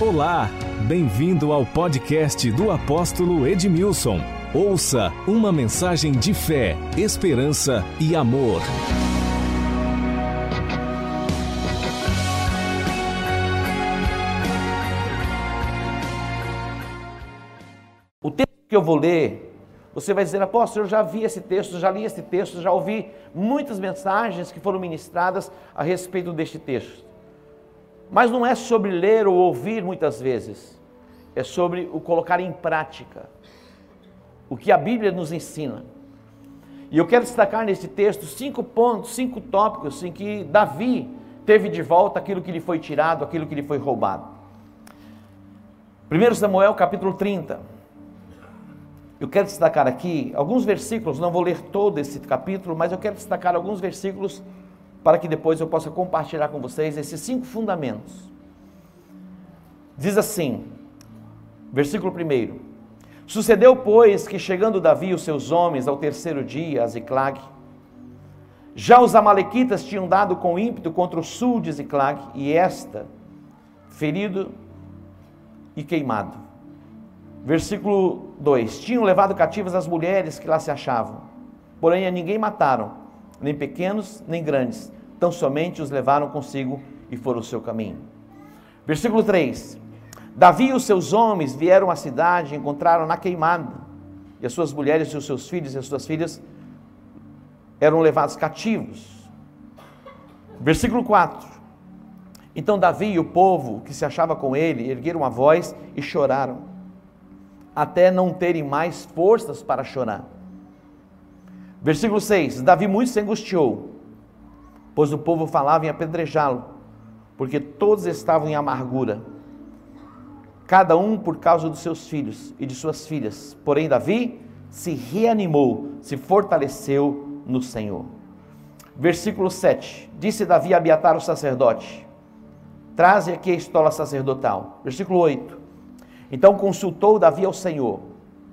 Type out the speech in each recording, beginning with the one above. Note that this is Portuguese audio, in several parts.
Olá, bem-vindo ao podcast do apóstolo Edmilson. Ouça uma mensagem de fé, esperança e amor. O texto que eu vou ler, você vai dizer, apóstolo, eu já vi esse texto, já li esse texto, já ouvi muitas mensagens que foram ministradas a respeito deste texto. Mas não é sobre ler ou ouvir muitas vezes, é sobre o colocar em prática o que a Bíblia nos ensina. E eu quero destacar neste texto cinco pontos, cinco tópicos em que Davi teve de volta aquilo que lhe foi tirado, aquilo que lhe foi roubado. 1 Samuel capítulo 30. Eu quero destacar aqui alguns versículos, não vou ler todo esse capítulo, mas eu quero destacar alguns versículos para que depois eu possa compartilhar com vocês esses cinco fundamentos. Diz assim, versículo 1: Sucedeu, pois, que chegando Davi e os seus homens ao terceiro dia a Ziclag, já os amalequitas tinham dado com ímpeto contra o sul de Ziclag, e esta, ferido e queimado. Versículo 2: Tinham levado cativas as mulheres que lá se achavam, porém a ninguém mataram, nem pequenos nem grandes, tão somente os levaram consigo e foram o seu caminho. Versículo 3: Davi e os seus homens vieram à cidade e encontraram na queimada, e as suas mulheres e os seus filhos e as suas filhas eram levados cativos. Versículo 4: Então Davi e o povo que se achava com ele ergueram a voz e choraram, até não terem mais forças para chorar. Versículo 6: Davi muito se angustiou, pois o povo falava em apedrejá-lo, porque todos estavam em amargura cada um por causa dos seus filhos e de suas filhas. Porém, Davi se reanimou, se fortaleceu no Senhor. Versículo 7: Disse Davi a Abiatar o sacerdote: Traze aqui a estola sacerdotal. Versículo 8: Então consultou Davi ao Senhor.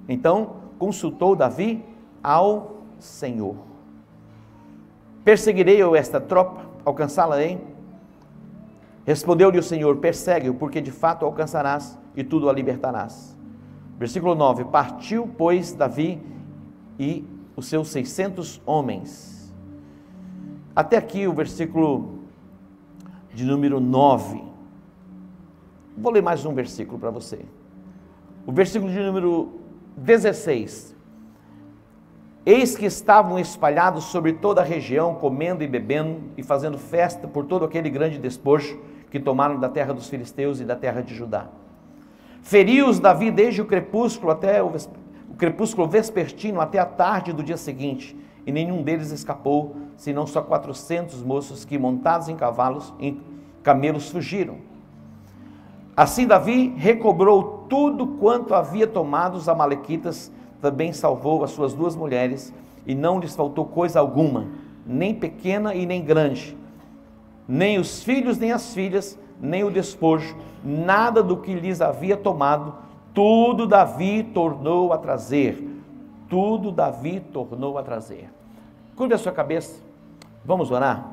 Então consultou Davi ao Senhor. Perseguirei eu esta tropa, alcançá-la-ei? Respondeu-lhe o Senhor: Persegue-o, porque de fato alcançarás e tudo a libertarás. Versículo 9: Partiu, pois, Davi e os seus 600 homens. Até aqui o versículo de número 9. Vou ler mais um versículo para você. O versículo de número 16. Eis que estavam espalhados sobre toda a região, comendo e bebendo e fazendo festa por todo aquele grande despojo que tomaram da terra dos filisteus e da terra de Judá. Feriu-os Davi desde o crepúsculo até o, o crepúsculo vespertino até a tarde do dia seguinte, e nenhum deles escapou, senão só quatrocentos moços que, montados em cavalos, em camelos, fugiram. Assim Davi recobrou tudo quanto havia tomado os amalequitas, também salvou as suas duas mulheres, e não lhes faltou coisa alguma, nem pequena e nem grande, nem os filhos nem as filhas, nem o despojo, nada do que lhes havia tomado, tudo Davi tornou a trazer. Tudo Davi tornou a trazer. Curve a sua cabeça, vamos orar.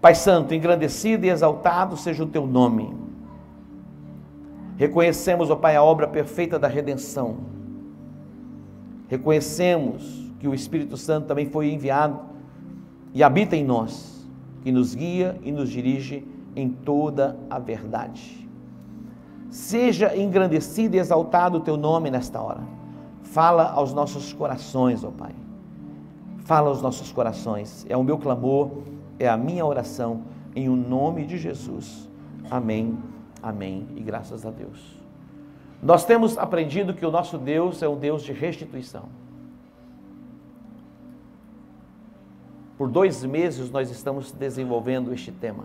Pai Santo, engrandecido e exaltado seja o teu nome. Reconhecemos, ó Pai, a obra perfeita da redenção. Reconhecemos que o Espírito Santo também foi enviado e habita em nós que nos guia e nos dirige em toda a verdade. Seja engrandecido e exaltado o teu nome nesta hora. Fala aos nossos corações, ó Pai. Fala aos nossos corações. É o meu clamor, é a minha oração, em o nome de Jesus. Amém, amém e graças a Deus. Nós temos aprendido que o nosso Deus é um Deus de restituição. Por dois meses nós estamos desenvolvendo este tema.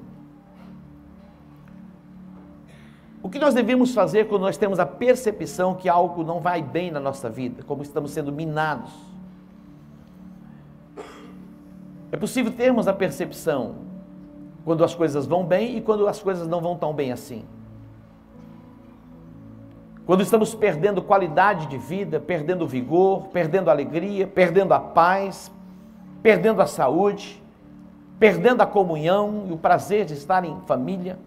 O que nós devemos fazer quando nós temos a percepção que algo não vai bem na nossa vida, como estamos sendo minados? É possível termos a percepção quando as coisas vão bem e quando as coisas não vão tão bem assim. Quando estamos perdendo qualidade de vida, perdendo vigor, perdendo alegria, perdendo a paz, perdendo a saúde, perdendo a comunhão e o prazer de estar em família.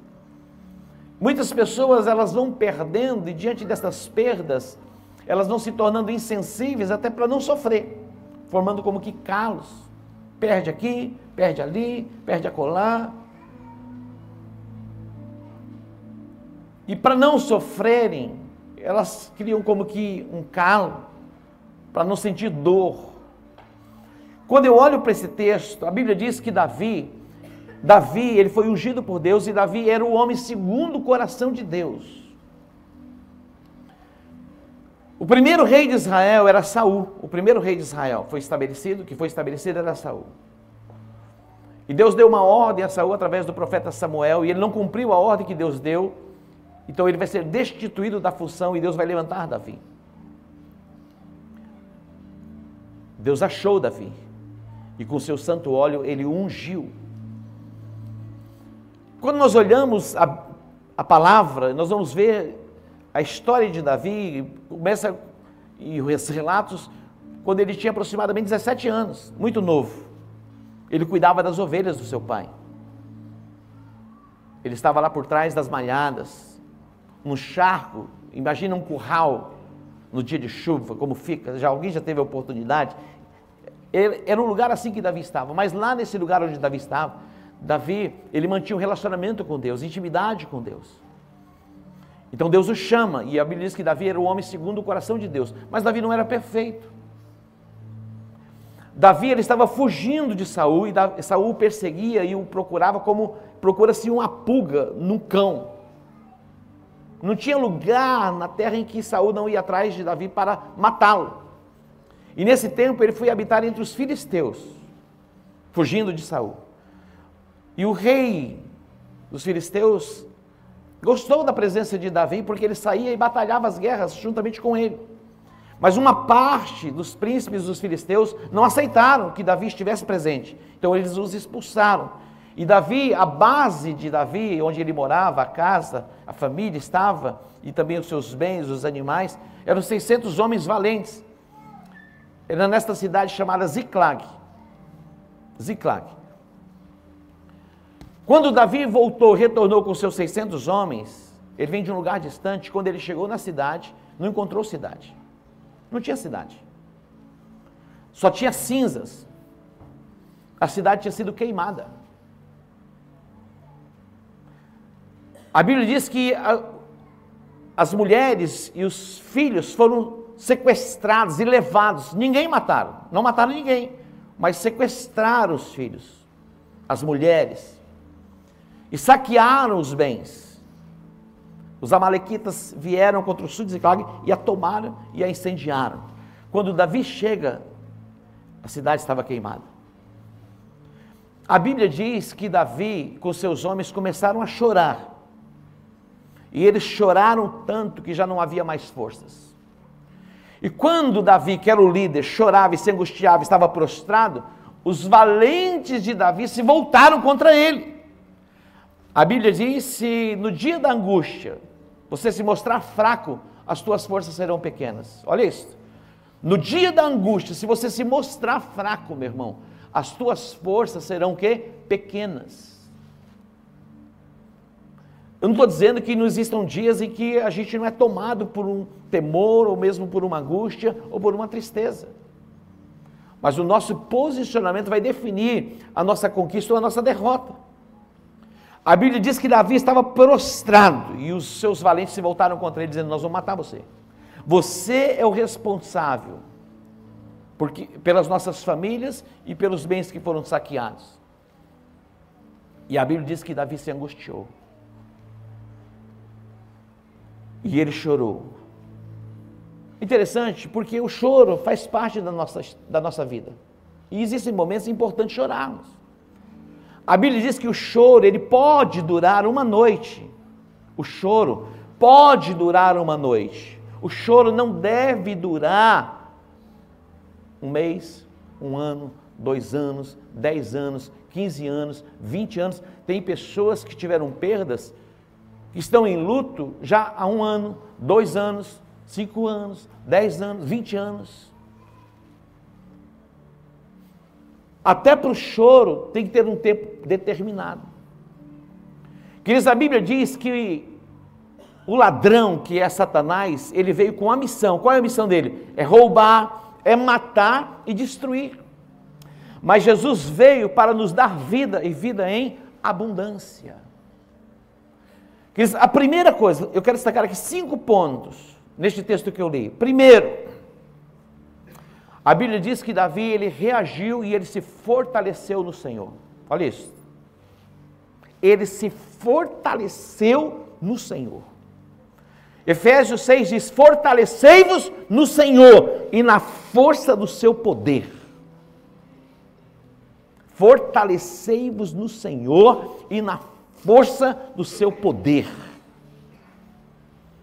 Muitas pessoas elas vão perdendo e diante dessas perdas, elas vão se tornando insensíveis até para não sofrer, formando como que calos. Perde aqui, perde ali, perde acolá. E para não sofrerem, elas criam como que um calo, para não sentir dor. Quando eu olho para esse texto, a Bíblia diz que Davi, Davi, ele foi ungido por Deus e Davi era o homem segundo o coração de Deus. O primeiro rei de Israel era Saul. O primeiro rei de Israel foi estabelecido, que foi estabelecido era Saul. E Deus deu uma ordem a Saul através do profeta Samuel, e ele não cumpriu a ordem que Deus deu. Então ele vai ser destituído da função e Deus vai levantar Davi. Deus achou Davi. E com seu santo óleo ele ungiu quando nós olhamos a, a palavra, nós vamos ver a história de Davi, começa e os relatos quando ele tinha aproximadamente 17 anos, muito novo. Ele cuidava das ovelhas do seu pai. Ele estava lá por trás das malhadas, no charco, imagina um curral no dia de chuva, como fica. Já alguém já teve a oportunidade? Era um lugar assim que Davi estava, mas lá nesse lugar onde Davi estava, Davi, ele mantinha um relacionamento com Deus, intimidade com Deus. Então Deus o chama, e a Bíblia diz que Davi era o homem segundo o coração de Deus, mas Davi não era perfeito. Davi ele estava fugindo de Saul e Saul perseguia e o procurava como procura-se uma pulga num cão. Não tinha lugar na terra em que Saul não ia atrás de Davi para matá-lo. E nesse tempo ele foi habitar entre os filisteus, fugindo de Saul. E o rei dos filisteus gostou da presença de Davi porque ele saía e batalhava as guerras juntamente com ele. Mas uma parte dos príncipes dos filisteus não aceitaram que Davi estivesse presente. Então eles os expulsaram. E Davi, a base de Davi, onde ele morava, a casa, a família estava, e também os seus bens, os animais, eram 600 homens valentes. Era nesta cidade chamada Ziklag. Ziklag. Quando Davi voltou, retornou com seus 600 homens, ele vem de um lugar distante. Quando ele chegou na cidade, não encontrou cidade. Não tinha cidade. Só tinha cinzas. A cidade tinha sido queimada. A Bíblia diz que a, as mulheres e os filhos foram sequestrados e levados. Ninguém mataram, não mataram ninguém, mas sequestraram os filhos, as mulheres e saquearam os bens. Os amalequitas vieram contra o sul de Ziklag e a tomaram e a incendiaram. Quando Davi chega, a cidade estava queimada. A Bíblia diz que Davi, com seus homens, começaram a chorar. E eles choraram tanto que já não havia mais forças. E quando Davi, que era o líder, chorava e se angustiava, estava prostrado, os valentes de Davi se voltaram contra ele. A Bíblia diz: se no dia da angústia você se mostrar fraco, as tuas forças serão pequenas. Olha isso. No dia da angústia, se você se mostrar fraco, meu irmão, as tuas forças serão que pequenas. Eu não estou dizendo que não existam dias em que a gente não é tomado por um temor, ou mesmo por uma angústia, ou por uma tristeza. Mas o nosso posicionamento vai definir a nossa conquista ou a nossa derrota. A Bíblia diz que Davi estava prostrado e os seus valentes se voltaram contra ele, dizendo: Nós vamos matar você. Você é o responsável porque, pelas nossas famílias e pelos bens que foram saqueados. E a Bíblia diz que Davi se angustiou. E ele chorou. Interessante, porque o choro faz parte da nossa, da nossa vida. E existem momentos importantes chorarmos. A Bíblia diz que o choro, ele pode durar uma noite. O choro pode durar uma noite. O choro não deve durar um mês, um ano, dois anos, dez anos, quinze anos, vinte anos. Tem pessoas que tiveram perdas, estão em luto já há um ano, dois anos, cinco anos, dez anos, vinte anos. Até para o choro tem que ter um tempo determinado. Queridos, a Bíblia diz que o ladrão, que é Satanás, ele veio com a missão. Qual é a missão dele? É roubar, é matar e destruir. Mas Jesus veio para nos dar vida e vida em abundância. A primeira coisa, eu quero destacar aqui cinco pontos neste texto que eu li. Primeiro, a Bíblia diz que Davi ele reagiu e ele se fortaleceu no Senhor. Olha isso. Ele se fortaleceu no Senhor. Efésios 6 diz: Fortalecei-vos no Senhor e na força do seu poder. Fortalecei-vos no Senhor e na força do seu poder.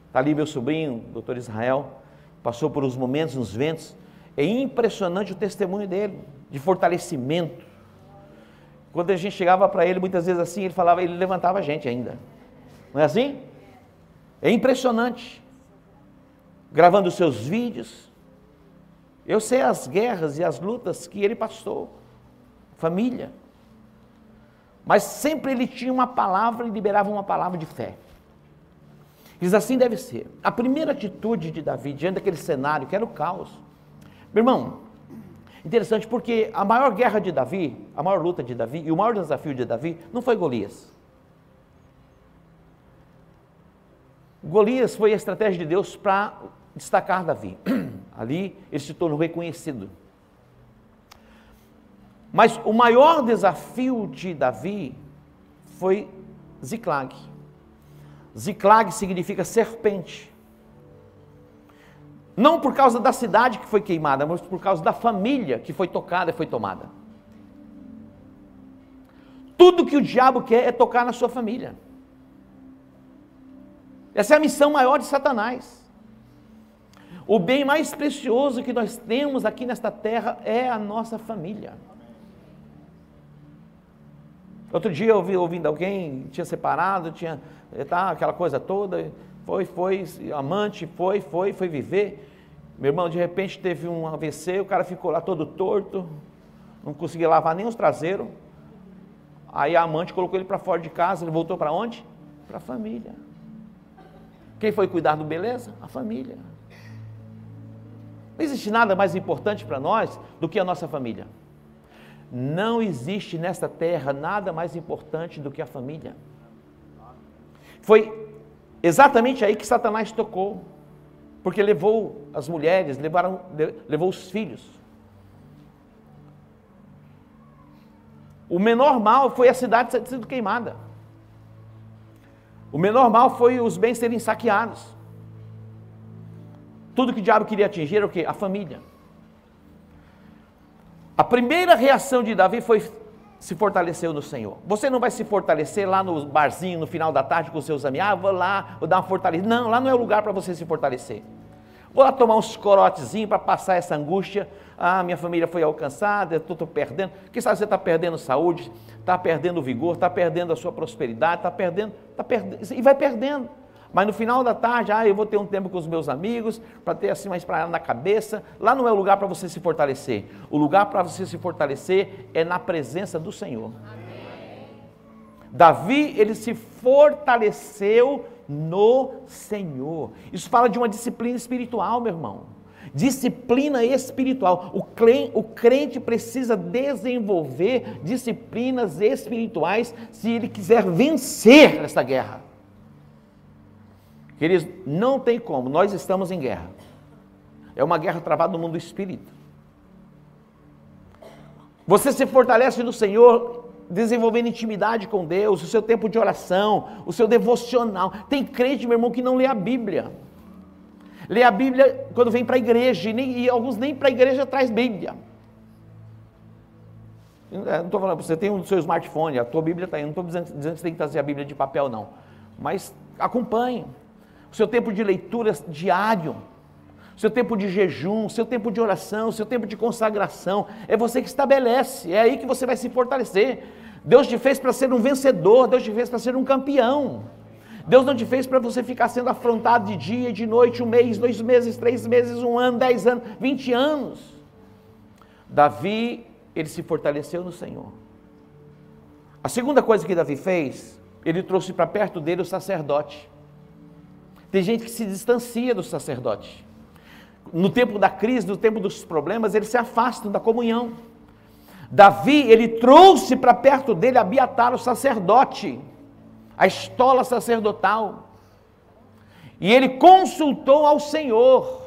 Está ali meu sobrinho, doutor Israel, passou por uns momentos, uns ventos. É impressionante o testemunho dele, de fortalecimento. Quando a gente chegava para ele, muitas vezes assim, ele falava, ele levantava a gente ainda. Não é assim? É impressionante. Gravando seus vídeos. Eu sei as guerras e as lutas que ele passou família. Mas sempre ele tinha uma palavra e liberava uma palavra de fé. Diz assim deve ser. A primeira atitude de Davi diante daquele cenário, que era o caos. Meu irmão, interessante porque a maior guerra de Davi, a maior luta de Davi e o maior desafio de Davi não foi Golias. Golias foi a estratégia de Deus para destacar Davi. Ali ele se tornou reconhecido. Mas o maior desafio de Davi foi Ziklag. Ziklag significa serpente. Não por causa da cidade que foi queimada, mas por causa da família que foi tocada e foi tomada. Tudo que o diabo quer é tocar na sua família. Essa é a missão maior de Satanás. O bem mais precioso que nós temos aqui nesta terra é a nossa família. Outro dia eu ouvi ouvindo alguém, tinha separado, tinha tá, aquela coisa toda, foi, foi, amante, foi, foi, foi viver. Meu irmão, de repente teve um AVC, o cara ficou lá todo torto, não conseguia lavar nem os traseiros. Aí a amante colocou ele para fora de casa, ele voltou para onde? Para a família. Quem foi cuidar do beleza? A família. Não existe nada mais importante para nós do que a nossa família. Não existe nesta terra nada mais importante do que a família. Foi exatamente aí que Satanás tocou, porque levou as mulheres, levaram, levou os filhos. O menor mal foi a cidade ter sido queimada. O menor mal foi os bens serem saqueados. Tudo que o diabo queria atingir era o quê? A família. A primeira reação de Davi foi se fortaleceu no Senhor. Você não vai se fortalecer lá no barzinho no final da tarde com seus amigos, ah, vou lá, vou dar uma fortalecida. Não, lá não é o lugar para você se fortalecer. Vou lá tomar uns corotezinhos para passar essa angústia. Ah, minha família foi alcançada, eu estou perdendo. Quem sabe você está perdendo saúde, está perdendo vigor, está perdendo a sua prosperidade, está perdendo, está perdendo, e vai perdendo. Mas no final da tarde, ah, eu vou ter um tempo com os meus amigos, para ter assim mais para na cabeça. Lá não é o lugar para você se fortalecer. O lugar para você se fortalecer é na presença do Senhor. Amém. Davi, ele se fortaleceu no Senhor. Isso fala de uma disciplina espiritual, meu irmão. Disciplina espiritual. O crente, o crente precisa desenvolver disciplinas espirituais se ele quiser vencer essa guerra. Queridos, não tem como, nós estamos em guerra. É uma guerra travada no mundo do espírito. Você se fortalece no Senhor, desenvolvendo intimidade com Deus, o seu tempo de oração, o seu devocional. Tem crente, meu irmão, que não lê a Bíblia. Lê a Bíblia quando vem para a igreja, e, nem, e alguns nem para a igreja traz Bíblia. Eu não estou falando, você tem o um seu smartphone, a tua Bíblia está aí, não estou dizendo, dizendo que você tem que trazer a Bíblia de papel, não. Mas acompanhe seu tempo de leitura diário, seu tempo de jejum, seu tempo de oração, seu tempo de consagração. É você que estabelece, é aí que você vai se fortalecer. Deus te fez para ser um vencedor, Deus te fez para ser um campeão. Deus não te fez para você ficar sendo afrontado de dia de noite, um mês, dois meses, três meses, um ano, dez anos, vinte anos. Davi, ele se fortaleceu no Senhor. A segunda coisa que Davi fez, ele trouxe para perto dele o sacerdote. Tem gente que se distancia do sacerdote. No tempo da crise, no tempo dos problemas, eles se afastam da comunhão. Davi, ele trouxe para perto dele Abiatar, o sacerdote, a estola sacerdotal. E ele consultou ao Senhor.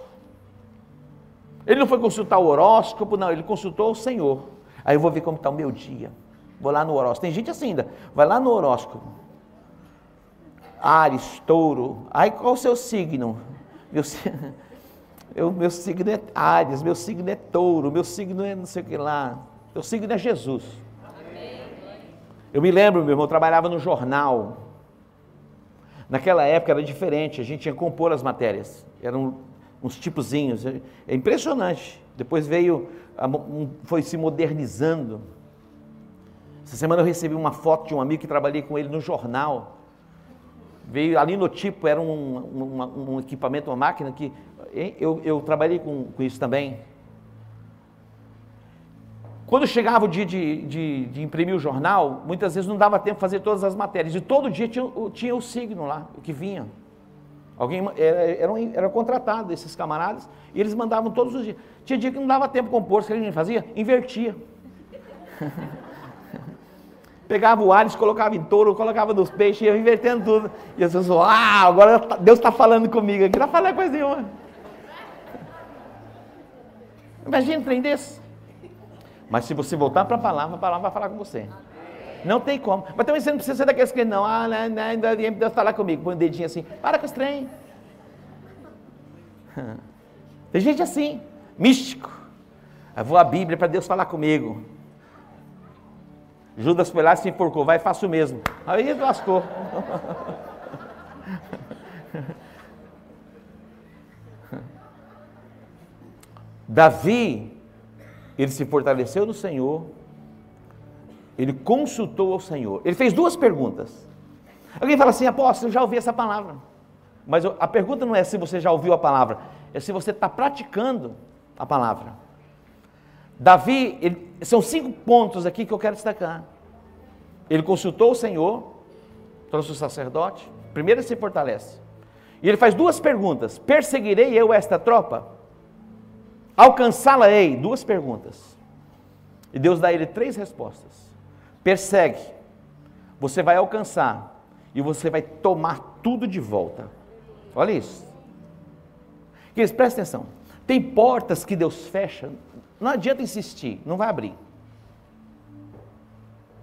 Ele não foi consultar o horóscopo, não, ele consultou o Senhor. Aí eu vou ver como está o meu dia. Vou lá no horóscopo. Tem gente assim ainda. Vai lá no horóscopo. Ares, touro. Aí qual o seu signo? Meu, eu, meu signo é Ares, meu signo é touro, meu signo é não sei o que lá. Meu signo é Jesus. Eu me lembro, meu irmão, eu trabalhava no jornal. Naquela época era diferente, a gente tinha que compor as matérias. Eram uns tipozinhos. É impressionante. Depois veio, foi se modernizando. Essa semana eu recebi uma foto de um amigo que trabalhei com ele no jornal. Veio ali no tipo, era um, um, um equipamento, uma máquina que eu, eu trabalhei com, com, isso também. Quando chegava o dia de, de, de, imprimir o jornal, muitas vezes não dava tempo de fazer todas as matérias. E todo dia tinha, tinha o signo lá, o que vinha. Alguém era, era contratado esses camaradas e eles mandavam todos os dias. Tinha dia que não dava tempo de compor, o que a gente fazia? Invertia. Pegava o Ares, colocava em touro, colocava nos peixes, ia invertendo tudo. E as pessoas, ah, agora Deus está falando comigo aqui, não falar coisa nenhuma. Imagina um trem desse. Mas se você voltar para a palavra, a palavra vai falar com você. Não tem como. Mas também você não precisa ser daqueles que não, ah, não, não, Deus falar comigo. Põe o um dedinho assim, para com esse trem. Tem gente assim, místico. Eu vou à Bíblia para Deus falar comigo. Judas foi lá se enforcou, vai, faço o mesmo. Aí lascou. Davi, ele se fortaleceu no Senhor, ele consultou ao Senhor. Ele fez duas perguntas. Alguém fala assim, apóstolo, eu já ouvi essa palavra. Mas a pergunta não é se você já ouviu a palavra, é se você está praticando a palavra. Davi, ele, são cinco pontos aqui que eu quero destacar. Ele consultou o Senhor, trouxe o sacerdote, primeiro ele se fortalece. E ele faz duas perguntas: perseguirei eu esta tropa? Alcançá-la-ei? Duas perguntas. E Deus dá a ele três respostas. Persegue, você vai alcançar e você vai tomar tudo de volta. Olha isso. Queridos, presta atenção. Tem portas que Deus fecha, não adianta insistir, não vai abrir.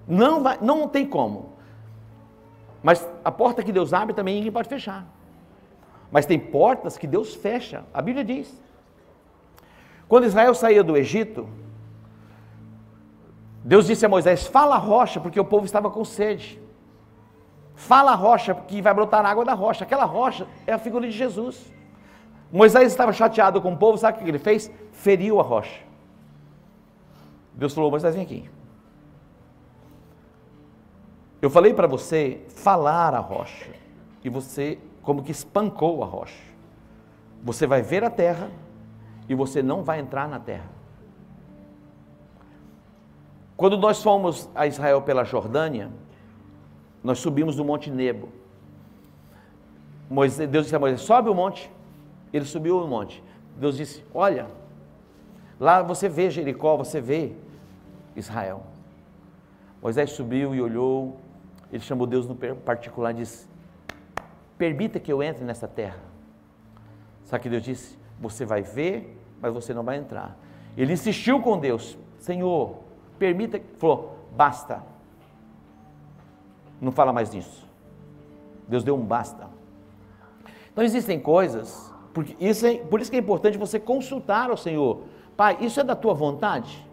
Não, vai, não tem como. Mas a porta que Deus abre também ninguém pode fechar. Mas tem portas que Deus fecha. A Bíblia diz. Quando Israel saía do Egito, Deus disse a Moisés: Fala a rocha, porque o povo estava com sede. Fala a rocha, porque vai brotar água da rocha. Aquela rocha é a figura de Jesus. Moisés estava chateado com o povo, sabe o que ele fez? Feriu a rocha. Deus falou: Moisés, vem aqui. Eu falei para você falar a rocha, e você, como que espancou a rocha. Você vai ver a terra, e você não vai entrar na terra. Quando nós fomos a Israel pela Jordânia, nós subimos do Monte Nebo. Moisés, Deus disse a Moisés: sobe o monte. Ele subiu o monte. Deus disse: Olha, lá você vê Jericó, você vê Israel. Moisés subiu e olhou. Ele chamou Deus no particular e disse: Permita que eu entre nessa terra. Sabe que Deus disse? Você vai ver, mas você não vai entrar. Ele insistiu com Deus: Senhor, Permita, falou, basta. Não fala mais disso. Deus deu um basta. Então existem coisas, porque isso é, por isso que é importante você consultar ao Senhor. Pai, isso é da tua vontade?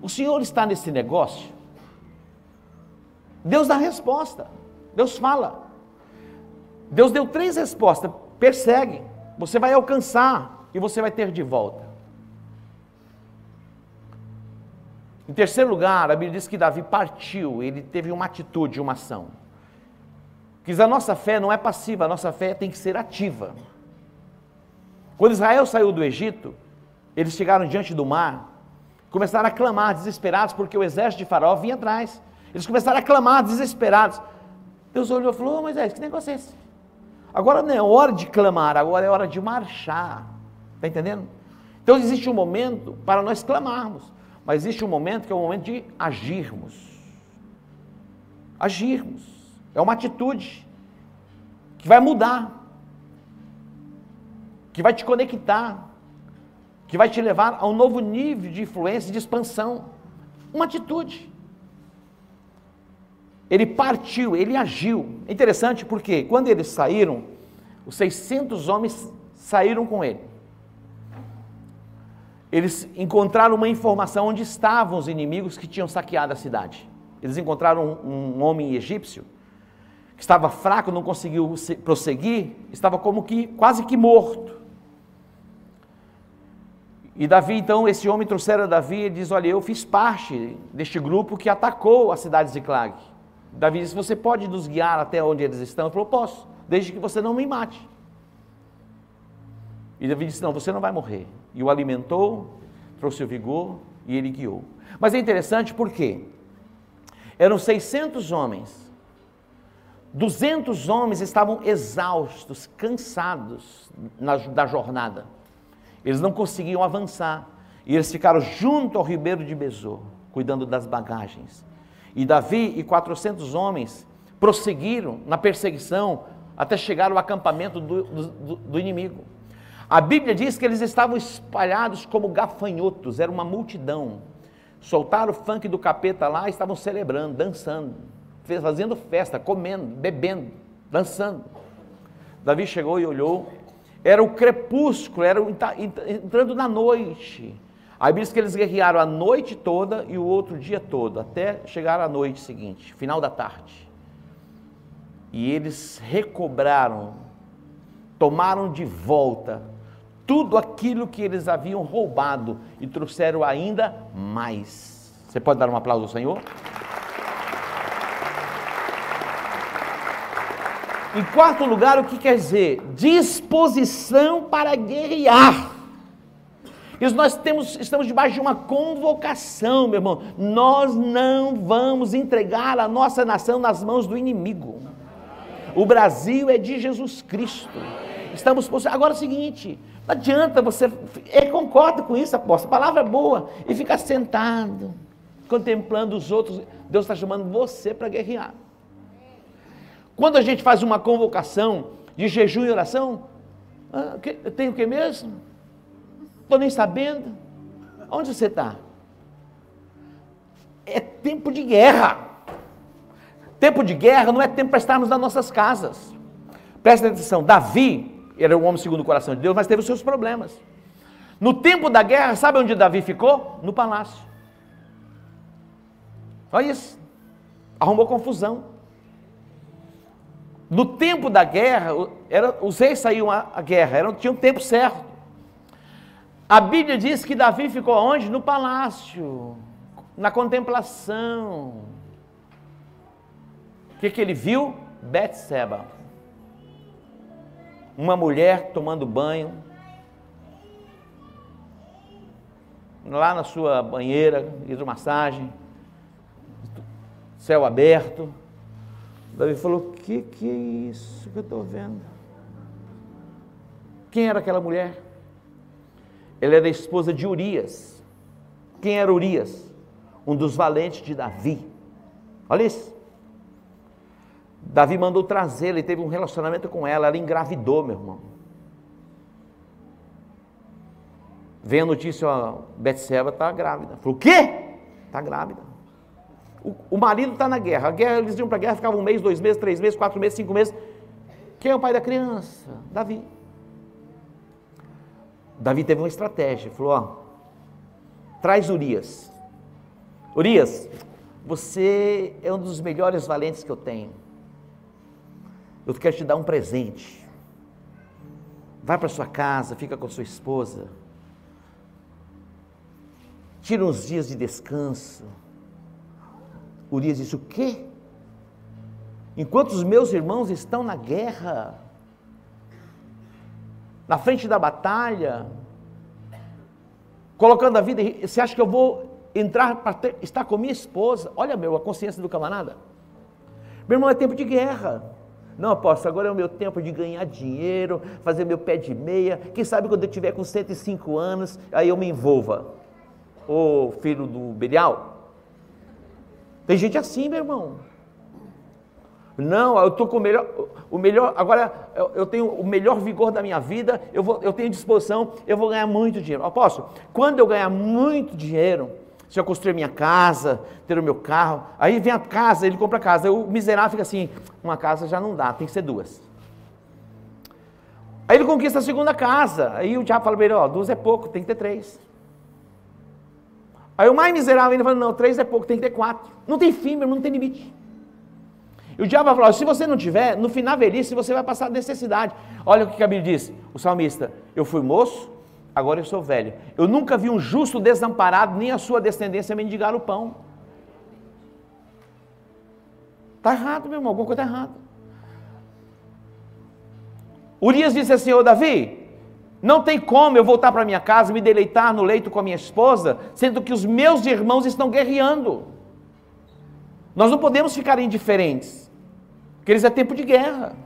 O Senhor está nesse negócio? Deus dá resposta. Deus fala. Deus deu três respostas. Persegue. Você vai alcançar e você vai ter de volta. Em terceiro lugar, a Bíblia diz que Davi partiu, ele teve uma atitude, uma ação. Quis a nossa fé não é passiva, a nossa fé tem que ser ativa. Quando Israel saiu do Egito, eles chegaram diante do mar, começaram a clamar desesperados porque o exército de Faraó vinha atrás. Eles começaram a clamar desesperados. Deus olhou e falou: oh, Moisés, que negócio é esse? Agora não é hora de clamar, agora é hora de marchar. Está entendendo? Então existe um momento para nós clamarmos, mas existe um momento que é o momento de agirmos. Agirmos. É uma atitude que vai mudar, que vai te conectar, que vai te levar a um novo nível de influência, de expansão. Uma atitude. Ele partiu, ele agiu. É interessante porque quando eles saíram, os 600 homens saíram com ele. Eles encontraram uma informação onde estavam os inimigos que tinham saqueado a cidade. Eles encontraram um, um homem egípcio que estava fraco, não conseguiu prosseguir, estava como que quase que morto. E Davi, então, esse homem trouxeram Davi e diz: Olha, eu fiz parte deste grupo que atacou a cidade de Ziclag. Davi disse: Você pode nos guiar até onde eles estão? Ele falou: Posso, desde que você não me mate. E Davi disse: Não, você não vai morrer. E o alimentou, trouxe o vigor e ele guiou. Mas é interessante porque eram 600 homens, 200 homens estavam exaustos, cansados na, da jornada. Eles não conseguiam avançar. E eles ficaram junto ao ribeiro de Besor, cuidando das bagagens. E Davi e 400 homens prosseguiram na perseguição até chegar ao acampamento do, do, do inimigo. A Bíblia diz que eles estavam espalhados como gafanhotos, era uma multidão. Soltaram o funk do capeta lá e estavam celebrando, dançando, fazendo festa, comendo, bebendo, dançando. Davi chegou e olhou era o crepúsculo, era entrando na noite. Aí diz que eles guerrearam a noite toda e o outro dia todo, até chegar à noite seguinte, final da tarde. E eles recobraram, tomaram de volta tudo aquilo que eles haviam roubado e trouxeram ainda mais. Você pode dar um aplauso ao Senhor? Em quarto lugar, o que quer dizer? Disposição para guerrear. E nós temos, estamos debaixo de uma convocação, meu irmão. Nós não vamos entregar a nossa nação nas mãos do inimigo. O Brasil é de Jesus Cristo. Estamos agora é o seguinte, não adianta você é, concorda com isso, apóstolo. A palavra é boa e ficar sentado, contemplando os outros. Deus está chamando você para guerrear. Quando a gente faz uma convocação de jejum e oração, ah, o que mesmo? Estou nem sabendo. Onde você está? É tempo de guerra. Tempo de guerra não é tempo para estarmos nas nossas casas. Presta atenção, Davi era um homem segundo o coração de Deus, mas teve os seus problemas. No tempo da guerra, sabe onde Davi ficou? No palácio. Olha isso. Arrumou confusão. No tempo da guerra, era, os reis saíam à, guerra, era, tinha um tempo certo. A Bíblia diz que Davi ficou onde? No palácio, na contemplação. O que, que ele viu? Betseba. Uma mulher tomando banho, lá na sua banheira, hidromassagem, céu aberto. Davi falou: que que é isso que eu estou vendo? Quem era aquela mulher? Ela era a esposa de Urias. Quem era Urias? Um dos valentes de Davi. Olha isso. Davi mandou trazê-la e teve um relacionamento com ela. Ela engravidou, meu irmão. Vem a notícia, ó, Betseba está grávida. Falou, o quê? Está grávida. O, o marido está na guerra. A guerra, eles iam para a guerra, ficavam um mês, dois meses, três meses, quatro meses, cinco meses. Quem é o pai da criança? Davi. Davi teve uma estratégia. Falou: ó, traz Urias. Urias, você é um dos melhores valentes que eu tenho. Eu quero te dar um presente. Vai para sua casa, fica com sua esposa. Tira uns dias de descanso Urias disse: O quê? Enquanto os meus irmãos estão na guerra, na frente da batalha, colocando a vida, você acha que eu vou entrar para estar com minha esposa? Olha, meu, a consciência do camarada. Meu irmão, é tempo de guerra. Não, apóstolo, agora é o meu tempo de ganhar dinheiro, fazer meu pé de meia. Quem sabe quando eu tiver com 105 anos, aí eu me envolva. Ô filho do Belial. Tem gente assim, meu irmão. Não, eu estou com o melhor, o melhor, agora eu, tenho o melhor vigor da minha vida, eu, vou, eu tenho disposição, eu vou ganhar muito dinheiro. Apóstolo, quando eu ganhar muito dinheiro, se eu construir minha casa, ter o meu carro, aí vem a casa, ele compra a casa, o miserável fica assim, uma casa já não dá, tem que ser duas. Aí ele conquista a segunda casa, aí o diabo fala para ele, ó, duas é pouco, tem que ter três. Aí o mais miserável ainda fala, não, três é pouco, tem que ter quatro. Não tem fim, meu, não tem limite. E o diabo vai falar: se você não tiver, no final velhice você vai passar necessidade. Olha o que a Bíblia diz: o salmista, eu fui moço, agora eu sou velho. Eu nunca vi um justo desamparado, nem a sua descendência mendigar o pão. Está errado, meu irmão, alguma coisa está errada. Urias disse assim: Ô Davi, não tem como eu voltar para minha casa, me deleitar no leito com a minha esposa, sendo que os meus irmãos estão guerreando. Nós não podemos ficar indiferentes. Porque eles é tempo de guerra.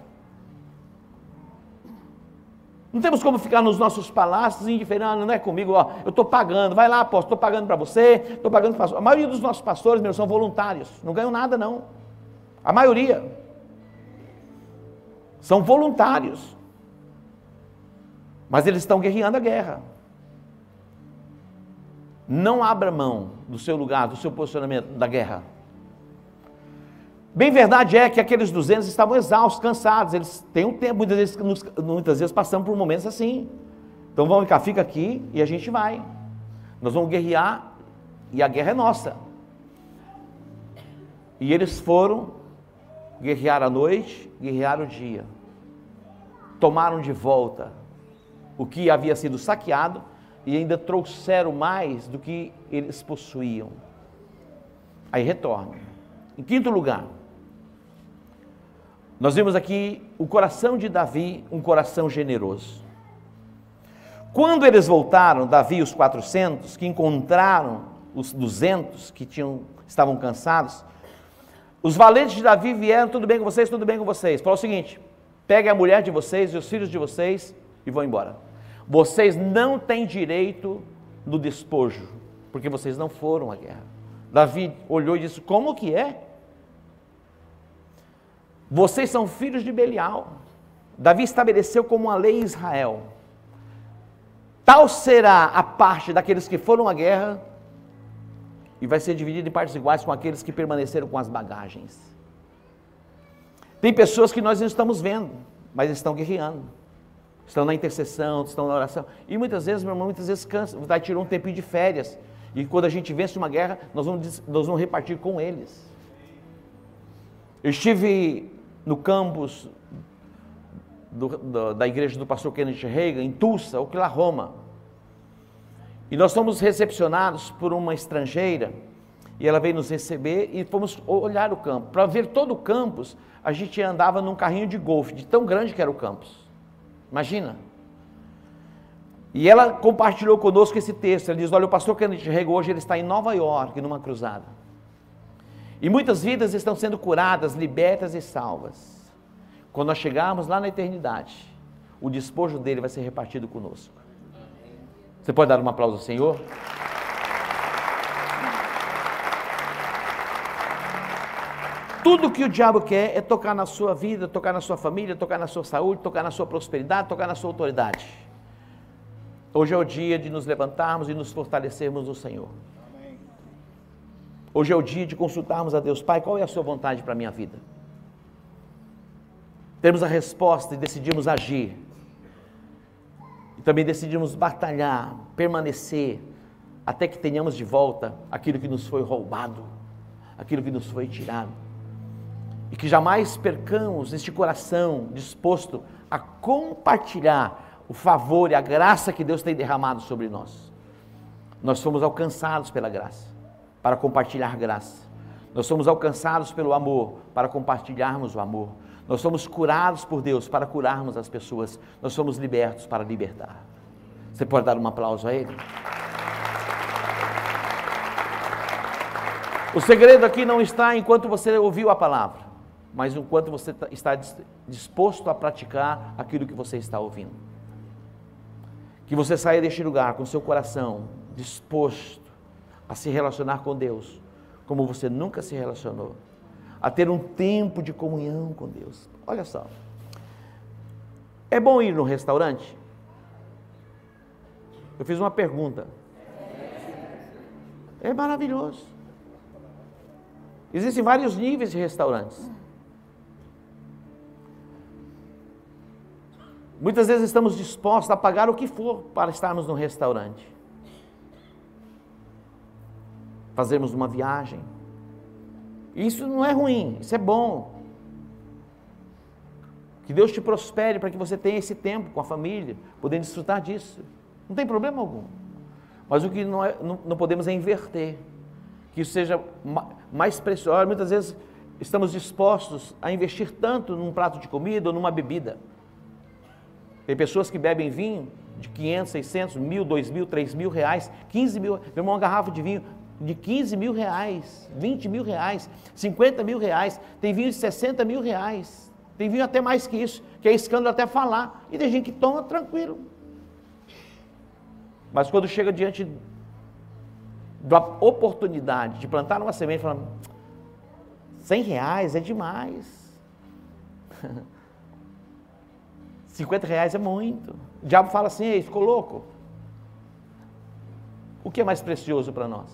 Não temos como ficar nos nossos palácios indiferentes, não, não é comigo, ó, eu estou pagando, vai lá, apóstolo, estou pagando para você, estou pagando para A maioria dos nossos pastores, meus, são voluntários, não ganham nada não. A maioria. São voluntários. Mas eles estão guerreando a guerra. Não abra mão do seu lugar, do seu posicionamento da guerra. Bem verdade é que aqueles 200 estavam exaustos, cansados, eles têm um tempo, muitas vezes, muitas vezes passamos por momentos assim. Então vamos cá, fica aqui e a gente vai. Nós vamos guerrear e a guerra é nossa. E eles foram guerrear a noite, guerrear o dia. Tomaram de volta o que havia sido saqueado e ainda trouxeram mais do que eles possuíam. Aí retornam. Em quinto lugar, nós vimos aqui o coração de Davi, um coração generoso. Quando eles voltaram, Davi e os 400, que encontraram os 200 que tinham, estavam cansados, os valentes de Davi vieram, tudo bem com vocês, tudo bem com vocês. Falou o seguinte: pegue a mulher de vocês e os filhos de vocês e vão embora. Vocês não têm direito no despojo, porque vocês não foram à guerra. Davi olhou e disse: Como que é? Vocês são filhos de Belial. Davi estabeleceu como uma lei Israel. Tal será a parte daqueles que foram à guerra, e vai ser dividida em partes iguais com aqueles que permaneceram com as bagagens. Tem pessoas que nós não estamos vendo, mas estão guerreando. Estão na intercessão, estão na oração. E muitas vezes, meu irmão, muitas vezes cansa, vai tirar um tempinho de férias. E quando a gente vence uma guerra, nós vamos, nós vamos repartir com eles. Eu estive no campus do, do, da igreja do pastor Kenneth Reagan, em Tulsa, Oklahoma. E nós fomos recepcionados por uma estrangeira, e ela veio nos receber e fomos olhar o campo. Para ver todo o campus, a gente andava num carrinho de golfe, de tão grande que era o campus. Imagina. E ela compartilhou conosco esse texto. Ela diz: Olha, o pastor Kenneth Reagan hoje ele está em Nova York, numa cruzada. E muitas vidas estão sendo curadas, libertas e salvas. Quando nós chegarmos lá na eternidade, o despojo dele vai ser repartido conosco. Você pode dar um aplauso ao Senhor? Tudo que o diabo quer é tocar na sua vida, tocar na sua família, tocar na sua saúde, tocar na sua prosperidade, tocar na sua autoridade. Hoje é o dia de nos levantarmos e nos fortalecermos no Senhor. Hoje é o dia de consultarmos a Deus, Pai, qual é a sua vontade para a minha vida? Temos a resposta e decidimos agir. E também decidimos batalhar, permanecer, até que tenhamos de volta aquilo que nos foi roubado, aquilo que nos foi tirado. E que jamais percamos este coração disposto a compartilhar o favor e a graça que Deus tem derramado sobre nós. Nós fomos alcançados pela graça para compartilhar graça. Nós somos alcançados pelo amor para compartilharmos o amor. Nós somos curados por Deus para curarmos as pessoas. Nós somos libertos para libertar. Você pode dar um aplauso a Ele? O segredo aqui não está enquanto você ouviu a palavra. Mas o quanto você tá, está disposto a praticar aquilo que você está ouvindo. Que você saia deste lugar com seu coração disposto a se relacionar com Deus, como você nunca se relacionou, a ter um tempo de comunhão com Deus. Olha só. É bom ir no restaurante? Eu fiz uma pergunta. É maravilhoso. Existem vários níveis de restaurantes. Muitas vezes estamos dispostos a pagar o que for para estarmos no restaurante. Fazermos uma viagem. Isso não é ruim, isso é bom. Que Deus te prospere para que você tenha esse tempo com a família, podendo desfrutar disso. Não tem problema algum. Mas o que não, é, não, não podemos é inverter. Que isso seja mais precioso. Muitas vezes estamos dispostos a investir tanto num prato de comida ou numa bebida. Tem pessoas que bebem vinho de 500, 600, mil, 2 mil, 3 mil reais, 15 mil. Meu irmão, uma garrafa de vinho de 15 mil reais, 20 mil reais, 50 mil reais. Tem vinho de 60 mil reais. Tem vinho até mais que isso, que é escândalo até falar. E tem gente que toma tranquilo. Mas quando chega diante da oportunidade de plantar uma semente, fala, 100 reais é demais. 50 reais é muito. O diabo fala assim, ei, ficou louco? O que é mais precioso para nós?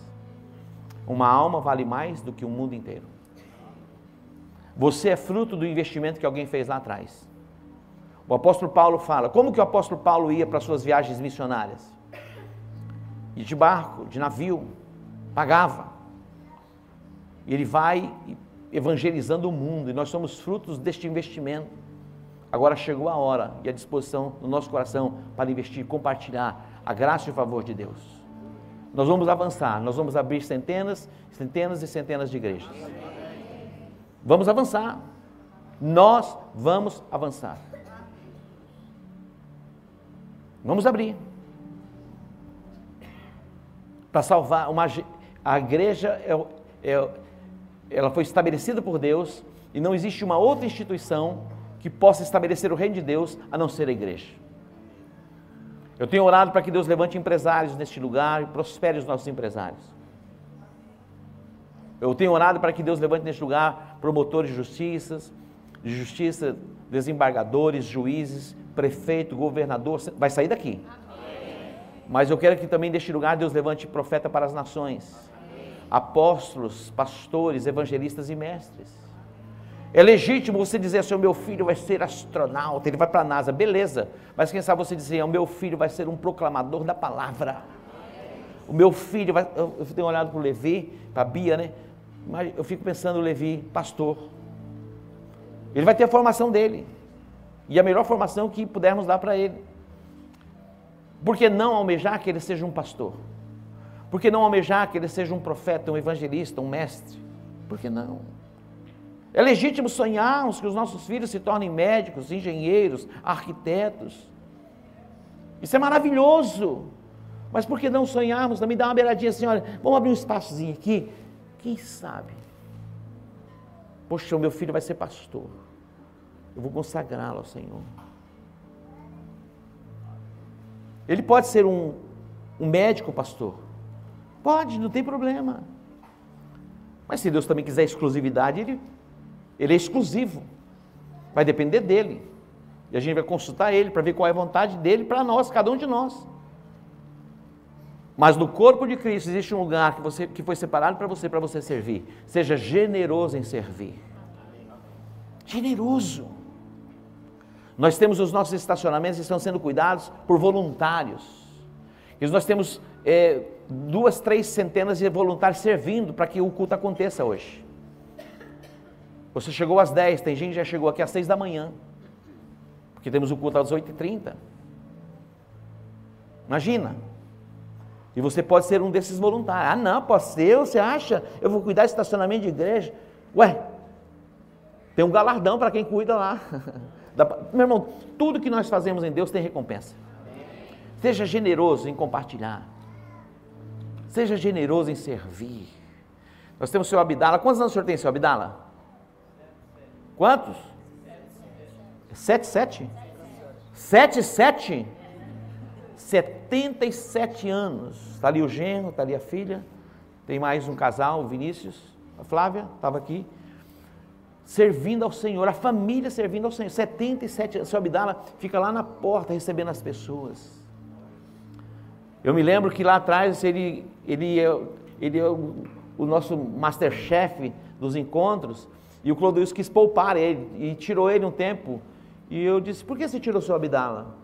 Uma alma vale mais do que o mundo inteiro. Você é fruto do investimento que alguém fez lá atrás. O apóstolo Paulo fala, como que o apóstolo Paulo ia para suas viagens missionárias? E de barco, de navio, pagava. E ele vai evangelizando o mundo, e nós somos frutos deste investimento. Agora chegou a hora e a disposição do nosso coração para investir, compartilhar a graça e o favor de Deus. Nós vamos avançar, nós vamos abrir centenas, centenas e centenas de igrejas. Vamos avançar. Nós vamos avançar. Vamos abrir. Para salvar uma a igreja é, é, ela foi estabelecida por Deus e não existe uma outra instituição que possa estabelecer o reino de Deus a não ser a igreja. Eu tenho orado para que Deus levante empresários neste lugar e prospere os nossos empresários. Eu tenho orado para que Deus levante neste lugar promotores de justiça, de justiça, desembargadores, juízes, prefeito, governador, vai sair daqui. Mas eu quero que também neste lugar Deus levante profeta para as nações, apóstolos, pastores, evangelistas e mestres. É legítimo você dizer assim: o meu filho vai ser astronauta, ele vai para a NASA, beleza. Mas quem sabe você dizer: o meu filho vai ser um proclamador da palavra. O meu filho vai. Eu tenho olhado para o Levi, para a Bia, né? Mas eu fico pensando, o Levi, pastor. Ele vai ter a formação dele. E a melhor formação que pudermos dar para ele. Por que não almejar que ele seja um pastor? Por que não almejar que ele seja um profeta, um evangelista, um mestre? Por que não? É legítimo sonharmos que os nossos filhos se tornem médicos, engenheiros, arquitetos. Isso é maravilhoso. Mas por que não sonharmos também dar uma beiradinha assim, olha, vamos abrir um espaçozinho aqui? Quem sabe? Poxa, o meu filho vai ser pastor. Eu vou consagrá-lo ao Senhor. Ele pode ser um, um médico pastor. Pode, não tem problema. Mas se Deus também quiser exclusividade, ele ele é exclusivo. Vai depender dele. E a gente vai consultar ele para ver qual é a vontade dele para nós, cada um de nós. Mas no corpo de Cristo existe um lugar que, você, que foi separado para você, para você servir. Seja generoso em servir. Generoso. Nós temos os nossos estacionamentos que estão sendo cuidados por voluntários. E nós temos é, duas, três centenas de voluntários servindo para que o culto aconteça hoje. Você chegou às 10, tem gente que já chegou aqui às 6 da manhã. Porque temos o culto às 8h30. Imagina. E você pode ser um desses voluntários. Ah, não, posso ser, você acha? Eu vou cuidar de estacionamento de igreja. Ué, tem um galardão para quem cuida lá. Meu irmão, tudo que nós fazemos em Deus tem recompensa. Seja generoso em compartilhar. Seja generoso em servir. Nós temos o seu Abdala. Quantos anos o senhor tem, seu Abdala? Quantos? Sete, sete? Sete, sete? 77 anos. Está ali o genro, está ali a filha. Tem mais um casal, o Vinícius, a Flávia, estava aqui. Servindo ao Senhor, a família servindo ao Senhor. 77 anos. Seu Abdala fica lá na porta recebendo as pessoas. Eu me lembro que lá atrás ele, ele, ele é o nosso masterchef dos encontros. E o Clodoilson quis poupar ele e tirou ele um tempo. E eu disse: Por que você tirou o seu Abdala?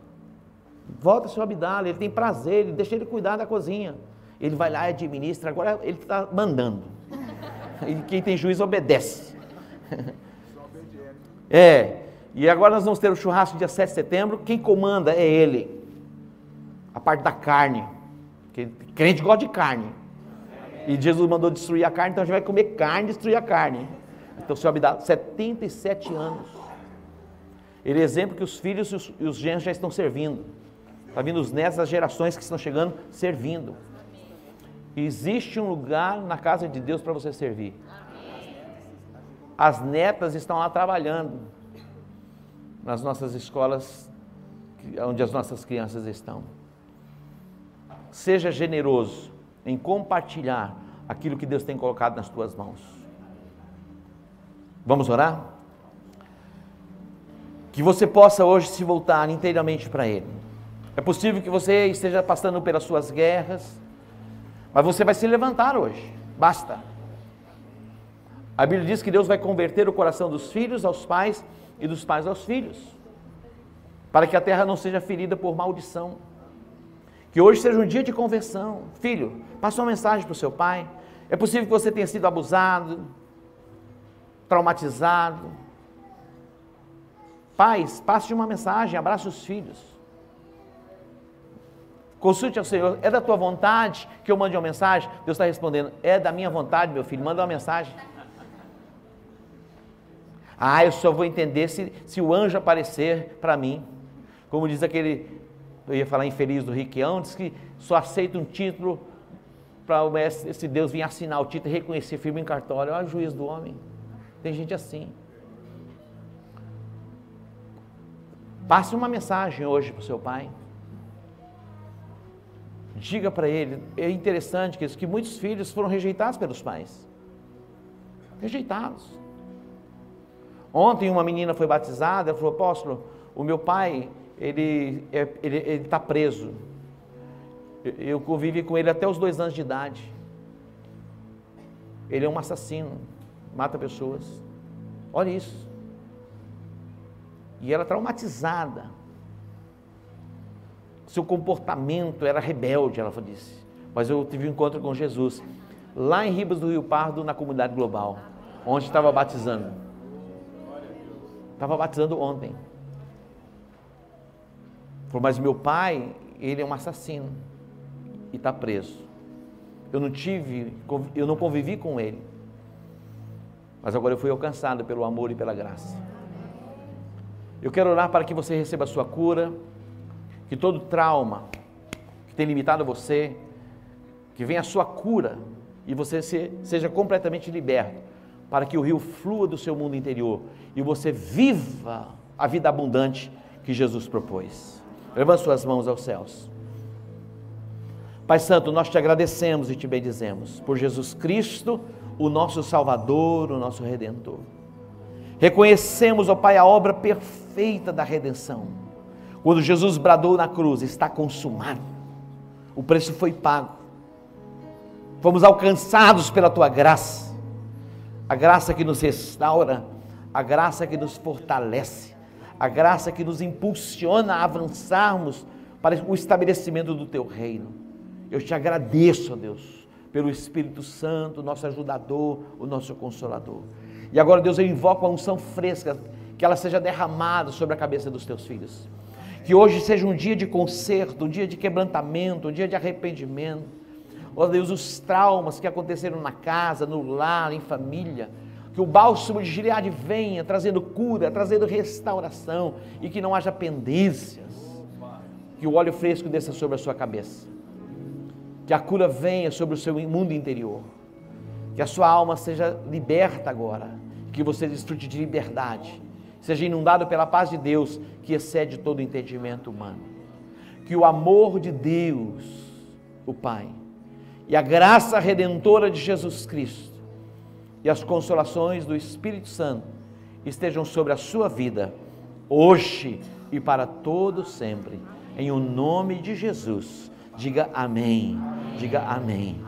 Volta seu Abdala, ele tem prazer, ele deixa ele cuidar da cozinha. Ele vai lá e administra, agora ele está mandando. E quem tem juízo obedece. É. E agora nós vamos ter o churrasco dia 7 de setembro. Quem comanda é ele. A parte da carne. Porque crente gosta de carne. E Jesus mandou destruir a carne, então a gente vai comer carne e destruir a carne. Então o senhor Abdala, 77 anos. Ele é exemplo que os filhos e os, e os genros já estão servindo. Está vindo os netos das gerações que estão chegando servindo. Existe um lugar na casa de Deus para você servir. As netas estão lá trabalhando nas nossas escolas, onde as nossas crianças estão. Seja generoso em compartilhar aquilo que Deus tem colocado nas tuas mãos. Vamos orar? Que você possa hoje se voltar inteiramente para Ele. É possível que você esteja passando pelas suas guerras, mas você vai se levantar hoje. Basta. A Bíblia diz que Deus vai converter o coração dos filhos aos pais e dos pais aos filhos, para que a terra não seja ferida por maldição. Que hoje seja um dia de conversão. Filho, passe uma mensagem para o seu pai. É possível que você tenha sido abusado, traumatizado. Pais, passe uma mensagem, abrace os filhos. Consulte ao Senhor, é da tua vontade que eu mande uma mensagem? Deus está respondendo, é da minha vontade, meu filho, manda uma mensagem. Ah, eu só vou entender se, se o anjo aparecer para mim. Como diz aquele, eu ia falar infeliz do Riquião, diz que só aceita um título para esse Deus vir assinar o título e reconhecer firme em cartório. Olha o juiz do homem. Tem gente assim. Passe uma mensagem hoje para o seu pai. Diga para ele, é interessante que, que muitos filhos foram rejeitados pelos pais. Rejeitados. Ontem uma menina foi batizada, ela falou, apóstolo, o meu pai, ele está ele, ele tá preso. Eu convivi com ele até os dois anos de idade. Ele é um assassino, mata pessoas. Olha isso. E ela traumatizada seu comportamento era rebelde, ela disse. Mas eu tive um encontro com Jesus, lá em Ribas do Rio Pardo, na comunidade global, onde estava batizando. Estava batizando ontem. Falou, mas meu pai, ele é um assassino e está preso. Eu não tive, eu não convivi com ele. Mas agora eu fui alcançado pelo amor e pela graça. Eu quero orar para que você receba a sua cura que todo trauma que tem limitado você, que venha a sua cura e você se, seja completamente liberto, para que o rio flua do seu mundo interior e você viva a vida abundante que Jesus propôs. Levante suas mãos aos céus. Pai Santo, nós te agradecemos e te bendizemos por Jesus Cristo, o nosso Salvador, o nosso Redentor. Reconhecemos, ó Pai, a obra perfeita da redenção quando Jesus bradou na cruz: Está consumado. O preço foi pago. Fomos alcançados pela tua graça. A graça que nos restaura, a graça que nos fortalece, a graça que nos impulsiona a avançarmos para o estabelecimento do teu reino. Eu te agradeço, ó Deus, pelo Espírito Santo, nosso ajudador, o nosso consolador. E agora, Deus, eu invoco a unção fresca, que ela seja derramada sobre a cabeça dos teus filhos. Que hoje seja um dia de conserto, um dia de quebrantamento, um dia de arrependimento. Ó oh Deus, os traumas que aconteceram na casa, no lar, em família. Que o bálsamo de Gileade venha trazendo cura, trazendo restauração e que não haja pendências. Que o óleo fresco desça sobre a sua cabeça. Que a cura venha sobre o seu mundo interior. Que a sua alma seja liberta agora. que você desfrute de liberdade, seja inundado pela paz de Deus que excede todo entendimento humano. Que o amor de Deus, o Pai, e a graça redentora de Jesus Cristo e as consolações do Espírito Santo estejam sobre a sua vida, hoje e para todo sempre. Em o nome de Jesus. Diga amém. Diga amém.